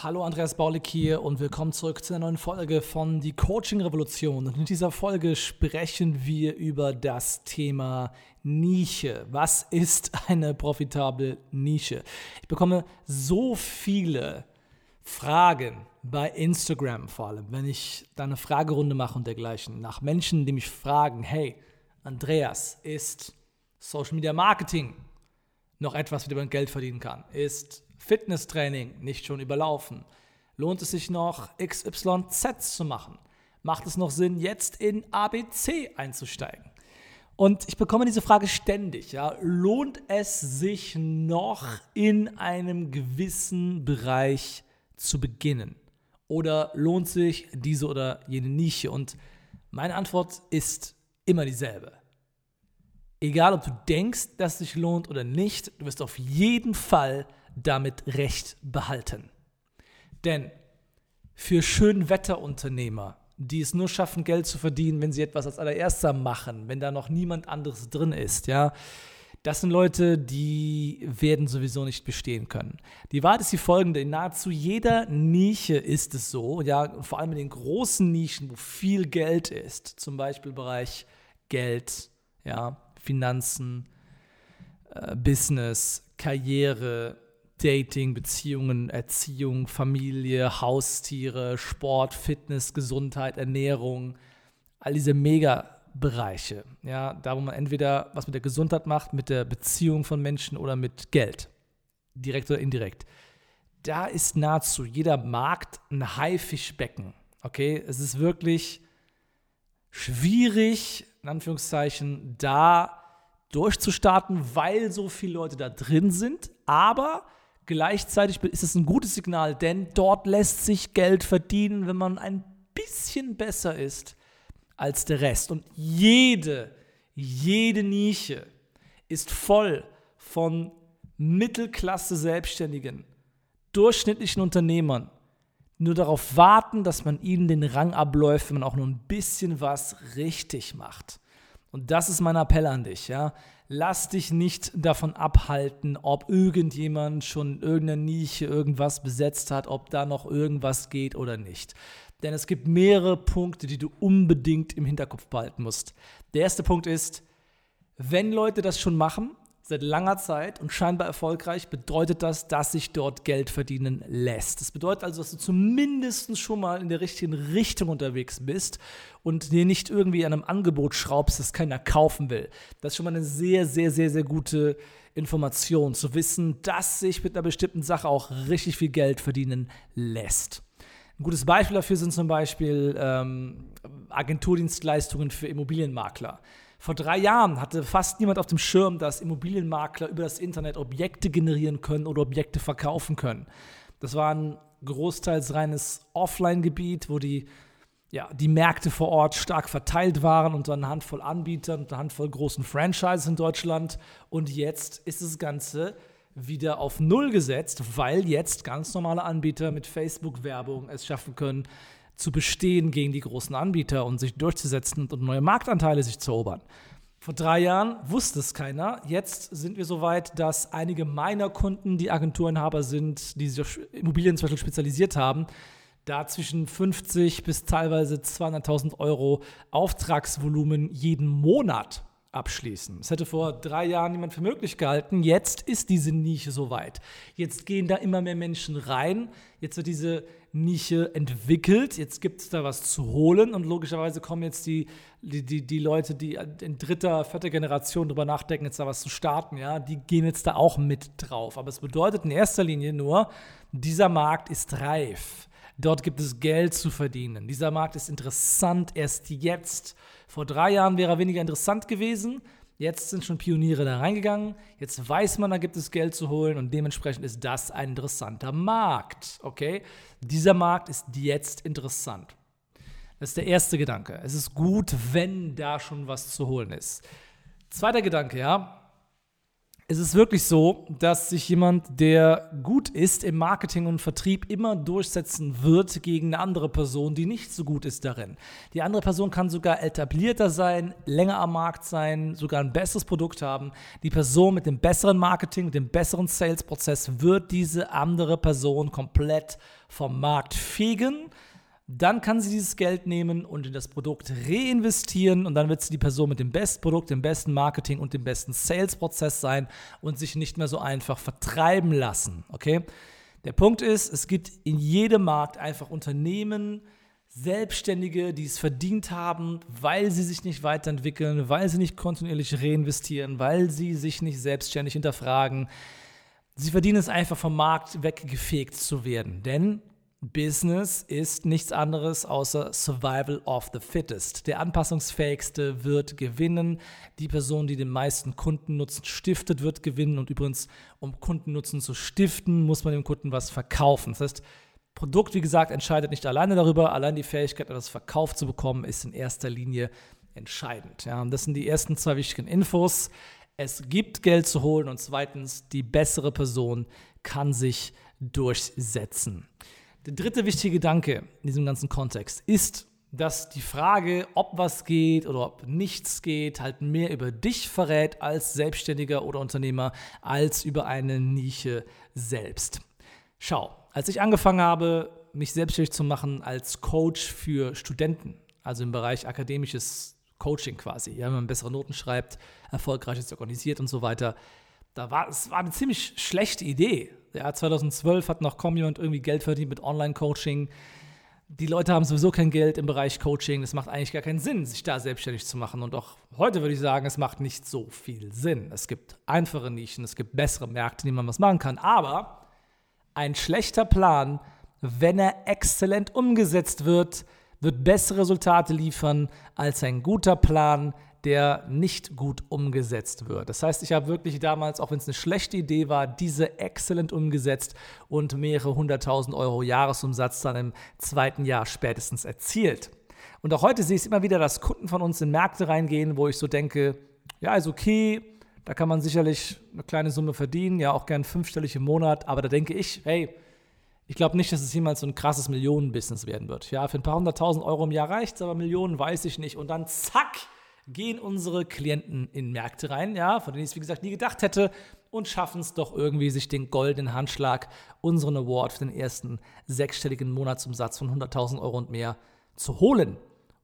Hallo Andreas Baulig hier und willkommen zurück zu einer neuen Folge von Die Coaching Revolution. Und in dieser Folge sprechen wir über das Thema Nische. Was ist eine profitable Nische? Ich bekomme so viele Fragen bei Instagram vor allem, wenn ich da eine Fragerunde mache und dergleichen, nach Menschen, die mich fragen, hey, Andreas, ist Social Media Marketing noch etwas, wie man Geld verdienen kann? Ist Fitnesstraining nicht schon überlaufen? Lohnt es sich noch, XYZ zu machen? Macht es noch Sinn, jetzt in ABC einzusteigen? Und ich bekomme diese Frage ständig. Ja. Lohnt es sich noch in einem gewissen Bereich zu beginnen? Oder lohnt sich diese oder jene Nische? Und meine Antwort ist immer dieselbe. Egal, ob du denkst, dass es sich lohnt oder nicht, du wirst auf jeden Fall damit Recht behalten. Denn für Schönwetterunternehmer, die es nur schaffen, Geld zu verdienen, wenn sie etwas als allererster machen, wenn da noch niemand anderes drin ist, ja, das sind Leute, die werden sowieso nicht bestehen können. Die Wahrheit ist die folgende: In nahezu jeder Nische ist es so, ja, vor allem in den großen Nischen, wo viel Geld ist, zum Beispiel Bereich Geld, ja, Finanzen, äh, Business, Karriere, Dating, Beziehungen, Erziehung, Familie, Haustiere, Sport, Fitness, Gesundheit, Ernährung, all diese Mega-Bereiche. Ja, da, wo man entweder was mit der Gesundheit macht, mit der Beziehung von Menschen oder mit Geld, direkt oder indirekt. Da ist nahezu jeder Markt ein Haifischbecken. Okay, es ist wirklich schwierig, in Anführungszeichen, da durchzustarten, weil so viele Leute da drin sind. Aber Gleichzeitig ist es ein gutes Signal, denn dort lässt sich Geld verdienen, wenn man ein bisschen besser ist als der Rest. Und jede, jede Nische ist voll von Mittelklasse Selbstständigen, durchschnittlichen Unternehmern, die nur darauf warten, dass man ihnen den Rang abläuft, wenn man auch nur ein bisschen was richtig macht. Und das ist mein Appell an dich, ja. Lass dich nicht davon abhalten, ob irgendjemand schon in irgendeiner Nische irgendwas besetzt hat, ob da noch irgendwas geht oder nicht. Denn es gibt mehrere Punkte, die du unbedingt im Hinterkopf behalten musst. Der erste Punkt ist, wenn Leute das schon machen, seit langer Zeit und scheinbar erfolgreich, bedeutet das, dass sich dort Geld verdienen lässt. Das bedeutet also, dass du zumindest schon mal in der richtigen Richtung unterwegs bist und dir nicht irgendwie an einem Angebot schraubst, das keiner kaufen will. Das ist schon mal eine sehr, sehr, sehr, sehr gute Information, zu wissen, dass sich mit einer bestimmten Sache auch richtig viel Geld verdienen lässt. Ein gutes Beispiel dafür sind zum Beispiel ähm, Agenturdienstleistungen für Immobilienmakler. Vor drei Jahren hatte fast niemand auf dem Schirm, dass Immobilienmakler über das Internet Objekte generieren können oder Objekte verkaufen können. Das war ein großteils reines Offline-Gebiet, wo die, ja, die Märkte vor Ort stark verteilt waren unter einer Handvoll Anbietern, unter einer Handvoll großen Franchises in Deutschland. Und jetzt ist das Ganze wieder auf Null gesetzt, weil jetzt ganz normale Anbieter mit Facebook-Werbung es schaffen können, zu bestehen gegen die großen Anbieter und sich durchzusetzen und neue Marktanteile sich zu erobern. Vor drei Jahren wusste es keiner. Jetzt sind wir so weit, dass einige meiner Kunden, die Agenturinhaber sind, die sich auf Immobilien zum Beispiel spezialisiert haben, da zwischen 50 bis teilweise 200.000 Euro Auftragsvolumen jeden Monat abschließen. Das hätte vor drei Jahren niemand für möglich gehalten. Jetzt ist diese Nische soweit. Jetzt gehen da immer mehr Menschen rein. Jetzt wird diese Nische entwickelt. Jetzt gibt es da was zu holen. Und logischerweise kommen jetzt die, die, die, die Leute, die in dritter, vierter Generation darüber nachdenken, jetzt da was zu starten. Ja, die gehen jetzt da auch mit drauf. Aber es bedeutet in erster Linie nur, dieser Markt ist reif Dort gibt es Geld zu verdienen. Dieser Markt ist interessant erst jetzt. Vor drei Jahren wäre er weniger interessant gewesen. Jetzt sind schon Pioniere da reingegangen. Jetzt weiß man, da gibt es Geld zu holen und dementsprechend ist das ein interessanter Markt. Okay? Dieser Markt ist jetzt interessant. Das ist der erste Gedanke. Es ist gut, wenn da schon was zu holen ist. Zweiter Gedanke, ja. Es ist wirklich so, dass sich jemand, der gut ist im Marketing und Vertrieb, immer durchsetzen wird gegen eine andere Person, die nicht so gut ist darin. Die andere Person kann sogar etablierter sein, länger am Markt sein, sogar ein besseres Produkt haben. Die Person mit dem besseren Marketing, mit dem besseren Sales-Prozess wird diese andere Person komplett vom Markt fegen dann kann sie dieses Geld nehmen und in das Produkt reinvestieren und dann wird sie die Person mit dem besten Produkt, dem besten Marketing und dem besten Sales-Prozess sein und sich nicht mehr so einfach vertreiben lassen. Okay? Der Punkt ist, es gibt in jedem Markt einfach Unternehmen, Selbstständige, die es verdient haben, weil sie sich nicht weiterentwickeln, weil sie nicht kontinuierlich reinvestieren, weil sie sich nicht selbstständig hinterfragen. Sie verdienen es einfach vom Markt weggefegt zu werden. Denn Business ist nichts anderes außer Survival of the Fittest. Der anpassungsfähigste wird gewinnen. Die Person, die den meisten Kundennutzen stiftet, wird gewinnen. Und übrigens, um Kundennutzen zu stiften, muss man dem Kunden was verkaufen. Das heißt, Produkt, wie gesagt, entscheidet nicht alleine darüber. Allein die Fähigkeit, etwas verkauft zu bekommen, ist in erster Linie entscheidend. Ja, das sind die ersten zwei wichtigen Infos. Es gibt Geld zu holen und zweitens, die bessere Person kann sich durchsetzen. Der dritte wichtige Gedanke in diesem ganzen Kontext ist, dass die Frage, ob was geht oder ob nichts geht, halt mehr über dich verrät als Selbstständiger oder Unternehmer, als über eine Nische selbst. Schau, als ich angefangen habe, mich selbstständig zu machen als Coach für Studenten, also im Bereich akademisches Coaching quasi, ja, wenn man bessere Noten schreibt, erfolgreiches organisiert und so weiter, da war es war eine ziemlich schlechte Idee. Ja, 2012 hat noch kaum jemand irgendwie Geld verdient mit Online-Coaching. Die Leute haben sowieso kein Geld im Bereich Coaching. Es macht eigentlich gar keinen Sinn, sich da selbstständig zu machen. Und auch heute würde ich sagen, es macht nicht so viel Sinn. Es gibt einfache Nischen, es gibt bessere Märkte, in denen man was machen kann. Aber ein schlechter Plan, wenn er exzellent umgesetzt wird, wird bessere Resultate liefern als ein guter Plan, der nicht gut umgesetzt wird. Das heißt, ich habe wirklich damals, auch wenn es eine schlechte Idee war, diese exzellent umgesetzt und mehrere hunderttausend Euro Jahresumsatz dann im zweiten Jahr spätestens erzielt. Und auch heute sehe ich es immer wieder, dass Kunden von uns in Märkte reingehen, wo ich so denke, ja, ist okay, da kann man sicherlich eine kleine Summe verdienen, ja auch gern fünfstellig im Monat, aber da denke ich, hey, ich glaube nicht, dass es jemals so ein krasses Millionenbusiness werden wird. Ja, für ein paar hunderttausend Euro im Jahr reicht es, aber Millionen weiß ich nicht. Und dann zack, gehen unsere Klienten in Märkte rein, ja, von denen ich es wie gesagt nie gedacht hätte und schaffen es doch irgendwie, sich den goldenen Handschlag, unseren Award für den ersten sechsstelligen Monatsumsatz von 100.000 Euro und mehr zu holen.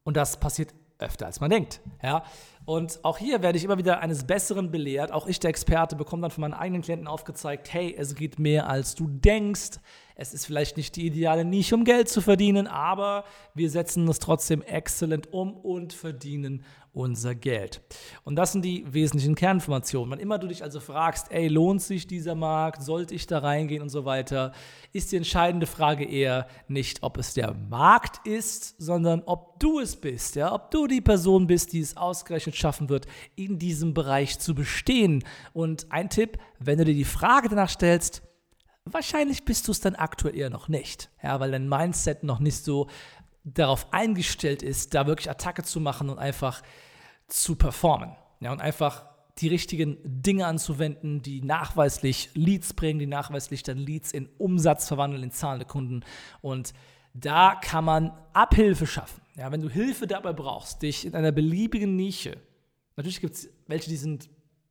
Und das passiert öfter als man denkt. Ja? Und auch hier werde ich immer wieder eines Besseren belehrt. Auch ich, der Experte, bekomme dann von meinen eigenen Klienten aufgezeigt, hey, es geht mehr als du denkst. Es ist vielleicht nicht die ideale Nische, um Geld zu verdienen, aber wir setzen es trotzdem exzellent um und verdienen unser Geld. Und das sind die wesentlichen Kerninformationen. Wann immer du dich also fragst, ey, lohnt sich dieser Markt, sollte ich da reingehen und so weiter, ist die entscheidende Frage eher nicht, ob es der Markt ist, sondern ob du es bist, ja, ob du die Person bist, die es ausgerechnet schaffen wird, in diesem Bereich zu bestehen. Und ein Tipp, wenn du dir die Frage danach stellst, wahrscheinlich bist du es dann aktuell eher noch nicht, ja, weil dein Mindset noch nicht so darauf eingestellt ist, da wirklich Attacke zu machen und einfach zu performen. Ja, und einfach die richtigen Dinge anzuwenden, die nachweislich Leads bringen, die nachweislich dann Leads in Umsatz verwandeln, in zahlende Kunden. Und da kann man Abhilfe schaffen. Ja, wenn du Hilfe dabei brauchst, dich in einer beliebigen Nische, natürlich gibt es welche, die sind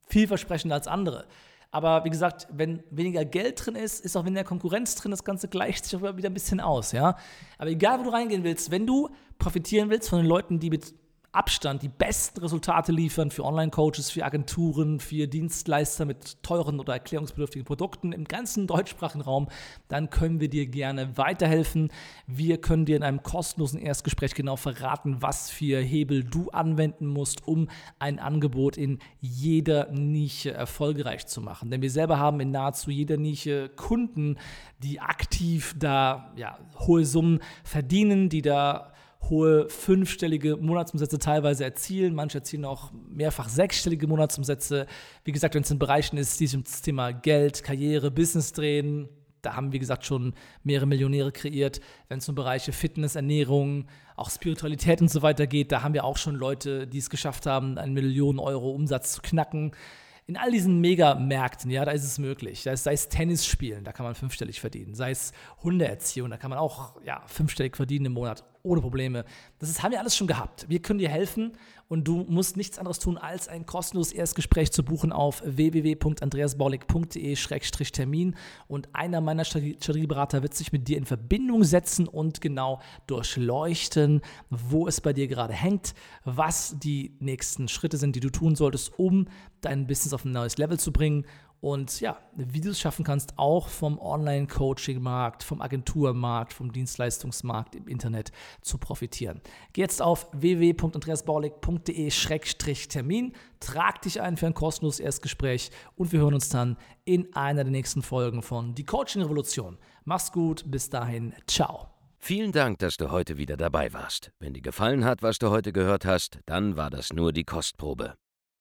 vielversprechender als andere. Aber wie gesagt, wenn weniger Geld drin ist, ist auch weniger Konkurrenz drin, das Ganze gleicht sich auch wieder ein bisschen aus, ja. Aber egal, wo du reingehen willst, wenn du profitieren willst von den Leuten, die mit Abstand die besten Resultate liefern für Online-Coaches, für Agenturen, für Dienstleister mit teuren oder erklärungsbedürftigen Produkten im ganzen deutschsprachigen Raum, dann können wir dir gerne weiterhelfen. Wir können dir in einem kostenlosen Erstgespräch genau verraten, was für Hebel du anwenden musst, um ein Angebot in jeder Nische erfolgreich zu machen. Denn wir selber haben in nahezu jeder Nische Kunden, die aktiv da ja, hohe Summen verdienen, die da hohe fünfstellige Monatsumsätze teilweise erzielen. Manche erzielen auch mehrfach sechsstellige Monatsumsätze. Wie gesagt, wenn es in Bereichen ist, die sich um das Thema Geld, Karriere, Business drehen, da haben, wie gesagt, schon mehrere Millionäre kreiert. Wenn es um Bereiche Fitness, Ernährung, auch Spiritualität und so weiter geht, da haben wir auch schon Leute, die es geschafft haben, einen Millionen Euro Umsatz zu knacken in all diesen Megamärkten, ja, da ist es möglich. Da ist, sei es Tennis spielen, da kann man fünfstellig verdienen. Sei es Hundeerziehung, da kann man auch ja, fünfstellig verdienen im Monat, ohne Probleme. Das ist, haben wir alles schon gehabt. Wir können dir helfen und du musst nichts anderes tun, als ein kostenloses Erstgespräch zu buchen auf www.andreasbaulig.de-termin und einer meiner Strategieberater wird sich mit dir in Verbindung setzen und genau durchleuchten, wo es bei dir gerade hängt, was die nächsten Schritte sind, die du tun solltest, um dein Business auf ein neues Level zu bringen und ja, wie du es schaffen kannst, auch vom Online-Coaching-Markt, vom Agenturmarkt, vom Dienstleistungsmarkt im Internet zu profitieren. Geh jetzt auf www.andreasbaulig.de-termin, trag dich ein für ein kostenloses Erstgespräch und wir hören uns dann in einer der nächsten Folgen von Die Coaching Revolution. Mach's gut, bis dahin, ciao. Vielen Dank, dass du heute wieder dabei warst. Wenn dir gefallen hat, was du heute gehört hast, dann war das nur die Kostprobe.